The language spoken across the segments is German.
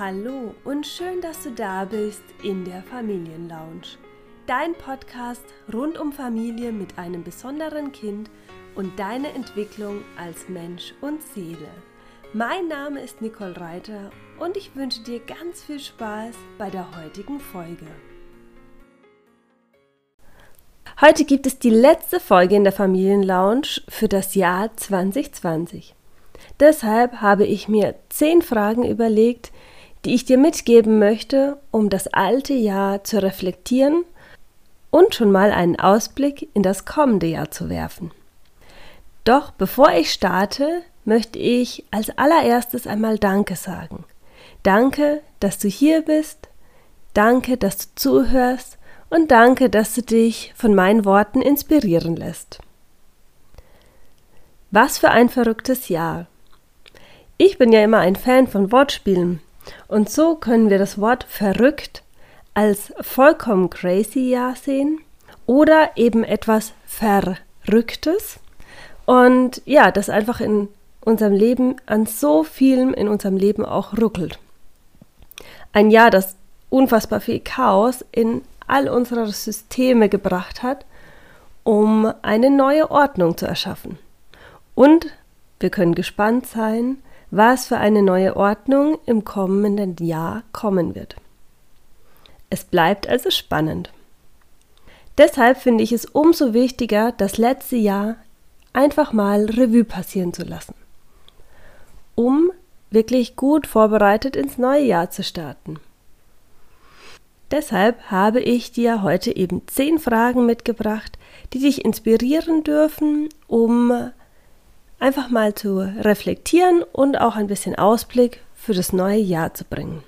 Hallo und schön, dass du da bist in der Familienlounge. Dein Podcast rund um Familie mit einem besonderen Kind und deine Entwicklung als Mensch und Seele. Mein Name ist Nicole Reiter und ich wünsche dir ganz viel Spaß bei der heutigen Folge. Heute gibt es die letzte Folge in der Familienlounge für das Jahr 2020. Deshalb habe ich mir zehn Fragen überlegt, die ich dir mitgeben möchte, um das alte Jahr zu reflektieren und schon mal einen Ausblick in das kommende Jahr zu werfen. Doch bevor ich starte, möchte ich als allererstes einmal Danke sagen. Danke, dass du hier bist, danke, dass du zuhörst und danke, dass du dich von meinen Worten inspirieren lässt. Was für ein verrücktes Jahr. Ich bin ja immer ein Fan von Wortspielen und so können wir das Wort verrückt als vollkommen crazy Jahr sehen oder eben etwas Verrücktes. Und ja, das einfach in unserem Leben an so vielem in unserem Leben auch ruckelt. Ein Jahr, das unfassbar viel Chaos in all unsere Systeme gebracht hat, um eine neue Ordnung zu erschaffen. Und wir können gespannt sein, was für eine neue Ordnung im kommenden Jahr kommen wird. Es bleibt also spannend. Deshalb finde ich es umso wichtiger, das letzte Jahr einfach mal Revue passieren zu lassen, um wirklich gut vorbereitet ins neue Jahr zu starten. Deshalb habe ich dir heute eben zehn Fragen mitgebracht, die dich inspirieren dürfen, um einfach mal zu reflektieren und auch ein bisschen Ausblick für das neue Jahr zu bringen.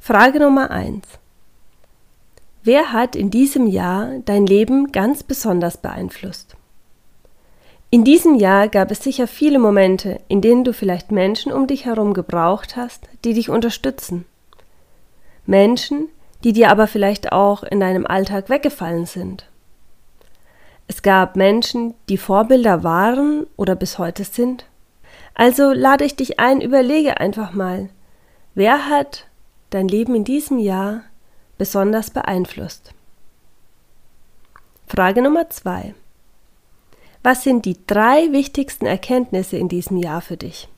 Frage Nummer 1. Wer hat in diesem Jahr dein Leben ganz besonders beeinflusst? In diesem Jahr gab es sicher viele Momente, in denen du vielleicht Menschen um dich herum gebraucht hast, die dich unterstützen. Menschen, die dir aber vielleicht auch in deinem Alltag weggefallen sind. Es gab Menschen, die Vorbilder waren oder bis heute sind. Also lade ich dich ein, überlege einfach mal, wer hat dein Leben in diesem Jahr besonders beeinflusst? Frage Nummer zwei. Was sind die drei wichtigsten Erkenntnisse in diesem Jahr für dich?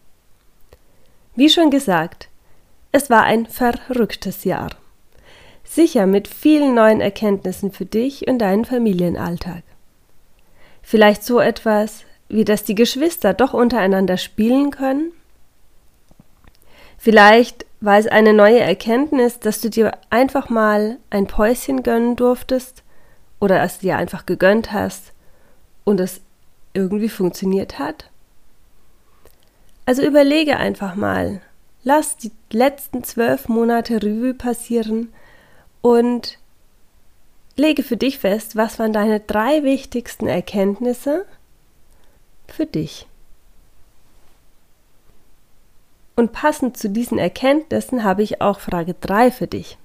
Wie schon gesagt, es war ein verrücktes Jahr. Sicher mit vielen neuen Erkenntnissen für dich und deinen Familienalltag. Vielleicht so etwas, wie dass die Geschwister doch untereinander spielen können? Vielleicht war es eine neue Erkenntnis, dass du dir einfach mal ein Päuschen gönnen durftest oder es dir einfach gegönnt hast und es irgendwie funktioniert hat? Also überlege einfach mal, lass die letzten zwölf Monate Revue passieren und Lege für dich fest, was waren deine drei wichtigsten Erkenntnisse für dich. Und passend zu diesen Erkenntnissen habe ich auch Frage 3 für dich.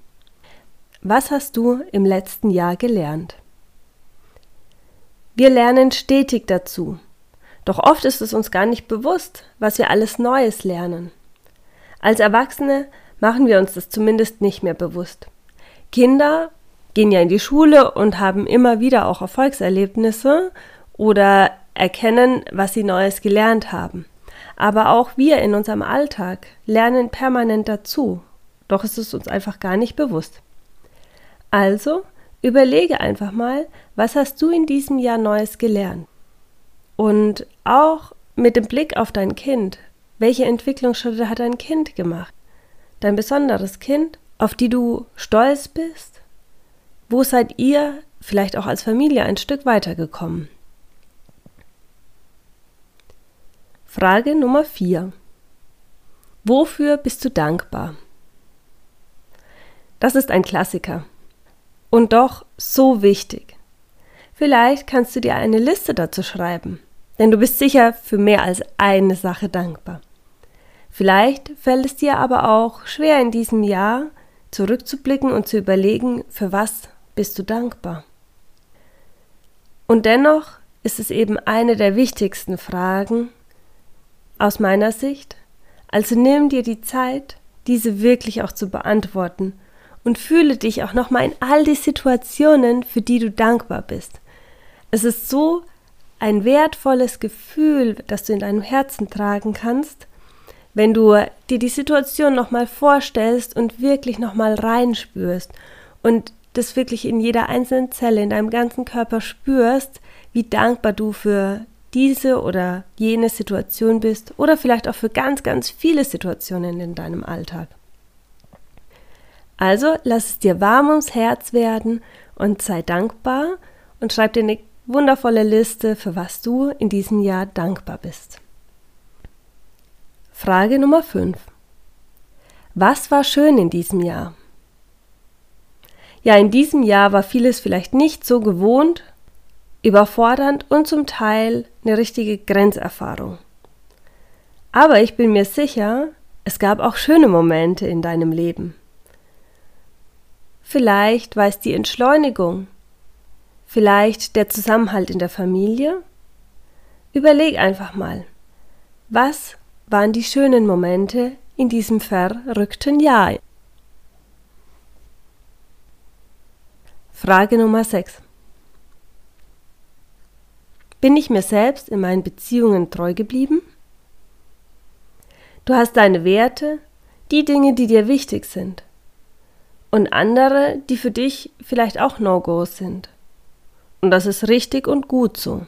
Was hast du im letzten Jahr gelernt? Wir lernen stetig dazu. Doch oft ist es uns gar nicht bewusst, was wir alles Neues lernen. Als Erwachsene machen wir uns das zumindest nicht mehr bewusst. Kinder gehen ja in die Schule und haben immer wieder auch Erfolgserlebnisse oder erkennen, was sie Neues gelernt haben. Aber auch wir in unserem Alltag lernen permanent dazu, doch ist es uns einfach gar nicht bewusst. Also überlege einfach mal, was hast du in diesem Jahr Neues gelernt? Und auch mit dem Blick auf dein Kind, welche Entwicklungsschritte hat dein Kind gemacht? Dein besonderes Kind, auf die du stolz bist wo seid ihr vielleicht auch als Familie ein Stück weitergekommen? Frage Nummer 4. Wofür bist du dankbar? Das ist ein Klassiker und doch so wichtig. Vielleicht kannst du dir eine Liste dazu schreiben, denn du bist sicher für mehr als eine Sache dankbar. Vielleicht fällt es dir aber auch schwer in diesem Jahr zurückzublicken und zu überlegen, für was bist du dankbar? Und dennoch ist es eben eine der wichtigsten Fragen aus meiner Sicht. Also nimm dir die Zeit, diese wirklich auch zu beantworten und fühle dich auch nochmal in all die Situationen, für die du dankbar bist. Es ist so ein wertvolles Gefühl, das du in deinem Herzen tragen kannst, wenn du dir die Situation nochmal vorstellst und wirklich nochmal reinspürst und das wirklich in jeder einzelnen Zelle in deinem ganzen Körper spürst, wie dankbar du für diese oder jene Situation bist oder vielleicht auch für ganz, ganz viele Situationen in deinem Alltag. Also lass es dir warm ums Herz werden und sei dankbar und schreib dir eine wundervolle Liste, für was du in diesem Jahr dankbar bist. Frage Nummer 5. Was war schön in diesem Jahr? Ja, in diesem Jahr war vieles vielleicht nicht so gewohnt, überfordernd und zum Teil eine richtige Grenzerfahrung. Aber ich bin mir sicher, es gab auch schöne Momente in deinem Leben. Vielleicht war es die Entschleunigung, vielleicht der Zusammenhalt in der Familie. Überleg einfach mal, was waren die schönen Momente in diesem verrückten Jahr? Frage Nummer 6. Bin ich mir selbst in meinen Beziehungen treu geblieben? Du hast deine Werte, die Dinge, die dir wichtig sind. Und andere, die für dich vielleicht auch No-Gos sind. Und das ist richtig und gut so.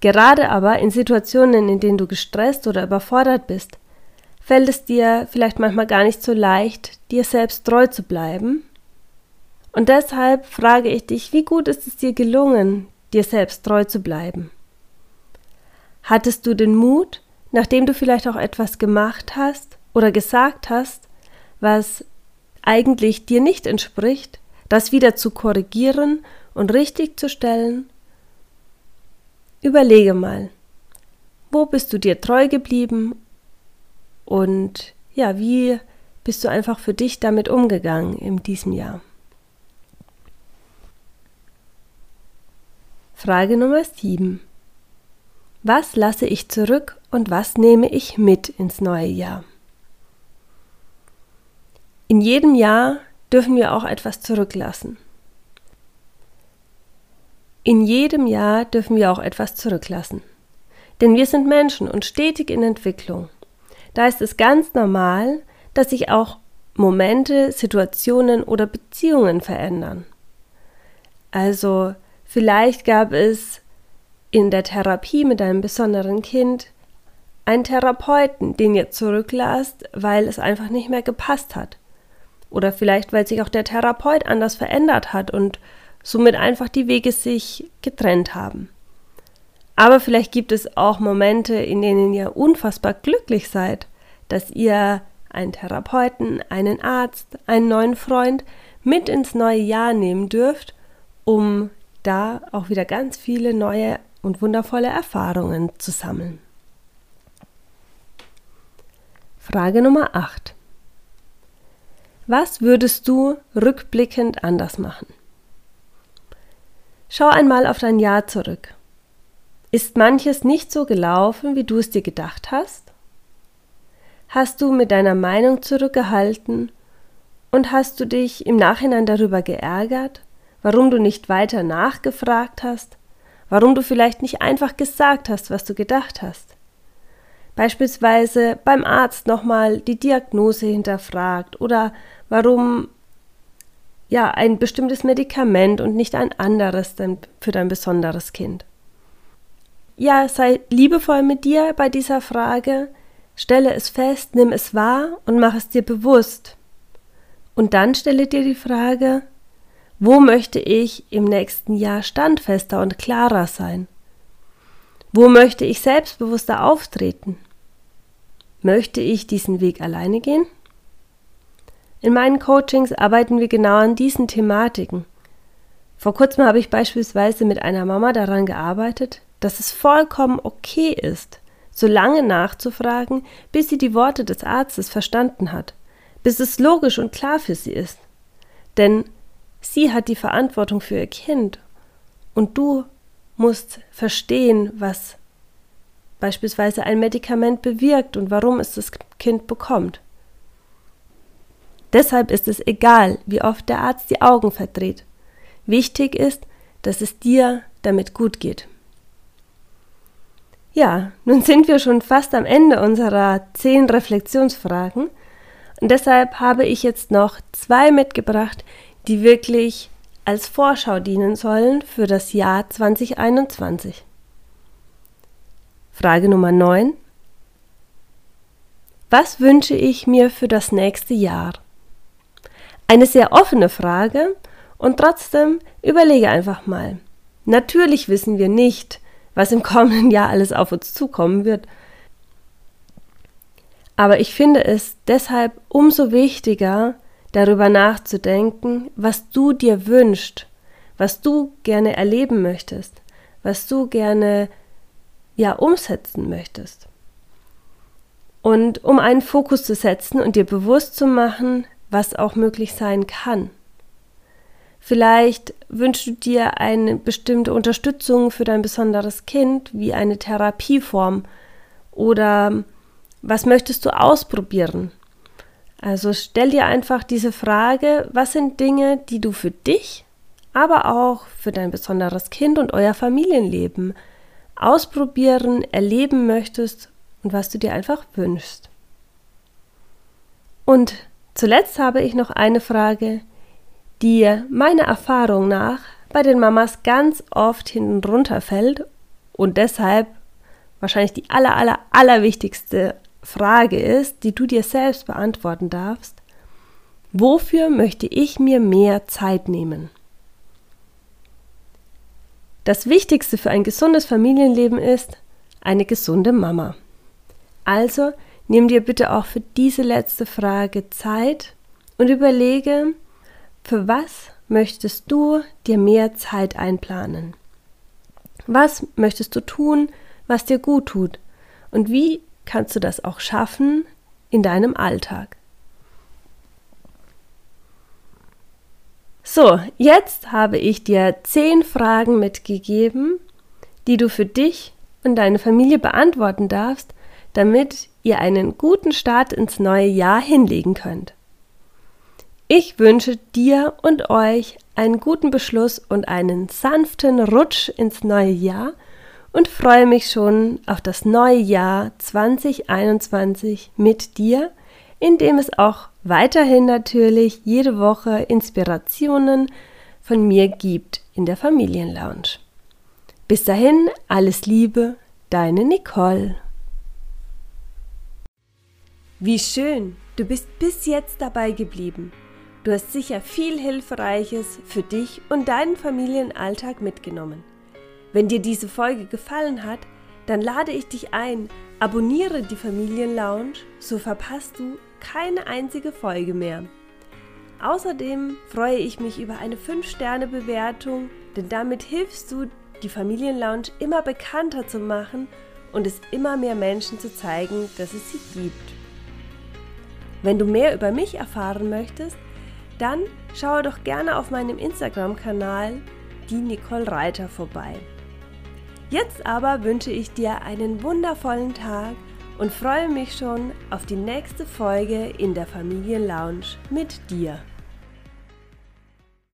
Gerade aber in Situationen, in denen du gestresst oder überfordert bist, fällt es dir vielleicht manchmal gar nicht so leicht, dir selbst treu zu bleiben. Und deshalb frage ich dich, wie gut ist es dir gelungen, dir selbst treu zu bleiben? Hattest du den Mut, nachdem du vielleicht auch etwas gemacht hast oder gesagt hast, was eigentlich dir nicht entspricht, das wieder zu korrigieren und richtig zu stellen? Überlege mal, wo bist du dir treu geblieben und ja, wie bist du einfach für dich damit umgegangen in diesem Jahr? Frage Nummer 7. Was lasse ich zurück und was nehme ich mit ins neue Jahr? In jedem Jahr dürfen wir auch etwas zurücklassen. In jedem Jahr dürfen wir auch etwas zurücklassen. Denn wir sind Menschen und stetig in Entwicklung. Da ist es ganz normal, dass sich auch Momente, Situationen oder Beziehungen verändern. Also vielleicht gab es in der Therapie mit einem besonderen Kind einen Therapeuten, den ihr zurücklasst, weil es einfach nicht mehr gepasst hat. Oder vielleicht, weil sich auch der Therapeut anders verändert hat und somit einfach die Wege sich getrennt haben. Aber vielleicht gibt es auch Momente, in denen ihr unfassbar glücklich seid, dass ihr einen Therapeuten, einen Arzt, einen neuen Freund mit ins neue Jahr nehmen dürft, um da auch wieder ganz viele neue und wundervolle Erfahrungen zu sammeln. Frage Nummer 8. Was würdest du rückblickend anders machen? Schau einmal auf dein Jahr zurück. Ist manches nicht so gelaufen, wie du es dir gedacht hast? Hast du mit deiner Meinung zurückgehalten und hast du dich im Nachhinein darüber geärgert, warum du nicht weiter nachgefragt hast, warum du vielleicht nicht einfach gesagt hast, was du gedacht hast? Beispielsweise beim Arzt nochmal die Diagnose hinterfragt oder warum ja ein bestimmtes Medikament und nicht ein anderes für dein besonderes Kind ja, sei liebevoll mit dir bei dieser Frage, stelle es fest, nimm es wahr und mach es dir bewusst. Und dann stelle dir die Frage, wo möchte ich im nächsten Jahr standfester und klarer sein? Wo möchte ich selbstbewusster auftreten? Möchte ich diesen Weg alleine gehen? In meinen Coachings arbeiten wir genau an diesen Thematiken. Vor kurzem habe ich beispielsweise mit einer Mama daran gearbeitet, dass es vollkommen okay ist, so lange nachzufragen, bis sie die Worte des Arztes verstanden hat, bis es logisch und klar für sie ist. Denn sie hat die Verantwortung für ihr Kind und du musst verstehen, was beispielsweise ein Medikament bewirkt und warum es das Kind bekommt. Deshalb ist es egal, wie oft der Arzt die Augen verdreht. Wichtig ist, dass es dir damit gut geht. Ja, nun sind wir schon fast am Ende unserer zehn Reflexionsfragen und deshalb habe ich jetzt noch zwei mitgebracht, die wirklich als Vorschau dienen sollen für das Jahr 2021. Frage Nummer 9. Was wünsche ich mir für das nächste Jahr? Eine sehr offene Frage und trotzdem überlege einfach mal. Natürlich wissen wir nicht, was im kommenden Jahr alles auf uns zukommen wird. Aber ich finde es deshalb umso wichtiger, darüber nachzudenken, was du dir wünschst, was du gerne erleben möchtest, was du gerne ja umsetzen möchtest. Und um einen Fokus zu setzen und dir bewusst zu machen, was auch möglich sein kann. Vielleicht wünschst du dir eine bestimmte Unterstützung für dein besonderes Kind, wie eine Therapieform. Oder was möchtest du ausprobieren? Also stell dir einfach diese Frage, was sind Dinge, die du für dich, aber auch für dein besonderes Kind und euer Familienleben ausprobieren, erleben möchtest und was du dir einfach wünschst. Und zuletzt habe ich noch eine Frage, die meiner Erfahrung nach bei den Mamas ganz oft hinten runterfällt und deshalb wahrscheinlich die aller, aller, aller wichtigste Frage ist, die du dir selbst beantworten darfst. Wofür möchte ich mir mehr Zeit nehmen? Das Wichtigste für ein gesundes Familienleben ist eine gesunde Mama. Also nimm dir bitte auch für diese letzte Frage Zeit und überlege, für was möchtest du dir mehr Zeit einplanen? Was möchtest du tun, was dir gut tut? Und wie kannst du das auch schaffen in deinem Alltag? So, jetzt habe ich dir zehn Fragen mitgegeben, die du für dich und deine Familie beantworten darfst, damit ihr einen guten Start ins neue Jahr hinlegen könnt. Ich wünsche dir und euch einen guten Beschluss und einen sanften Rutsch ins neue Jahr und freue mich schon auf das neue Jahr 2021 mit dir, in dem es auch weiterhin natürlich jede Woche Inspirationen von mir gibt in der Familienlounge. Bis dahin alles Liebe, deine Nicole. Wie schön, du bist bis jetzt dabei geblieben. Du hast sicher viel Hilfreiches für dich und deinen Familienalltag mitgenommen. Wenn dir diese Folge gefallen hat, dann lade ich dich ein, abonniere die Familienlounge, so verpasst du keine einzige Folge mehr. Außerdem freue ich mich über eine 5-Sterne-Bewertung, denn damit hilfst du, die Familienlounge immer bekannter zu machen und es immer mehr Menschen zu zeigen, dass es sie gibt. Wenn du mehr über mich erfahren möchtest, dann schaue doch gerne auf meinem Instagram-Kanal die Nicole Reiter vorbei. Jetzt aber wünsche ich dir einen wundervollen Tag und freue mich schon auf die nächste Folge in der Familienlounge mit dir.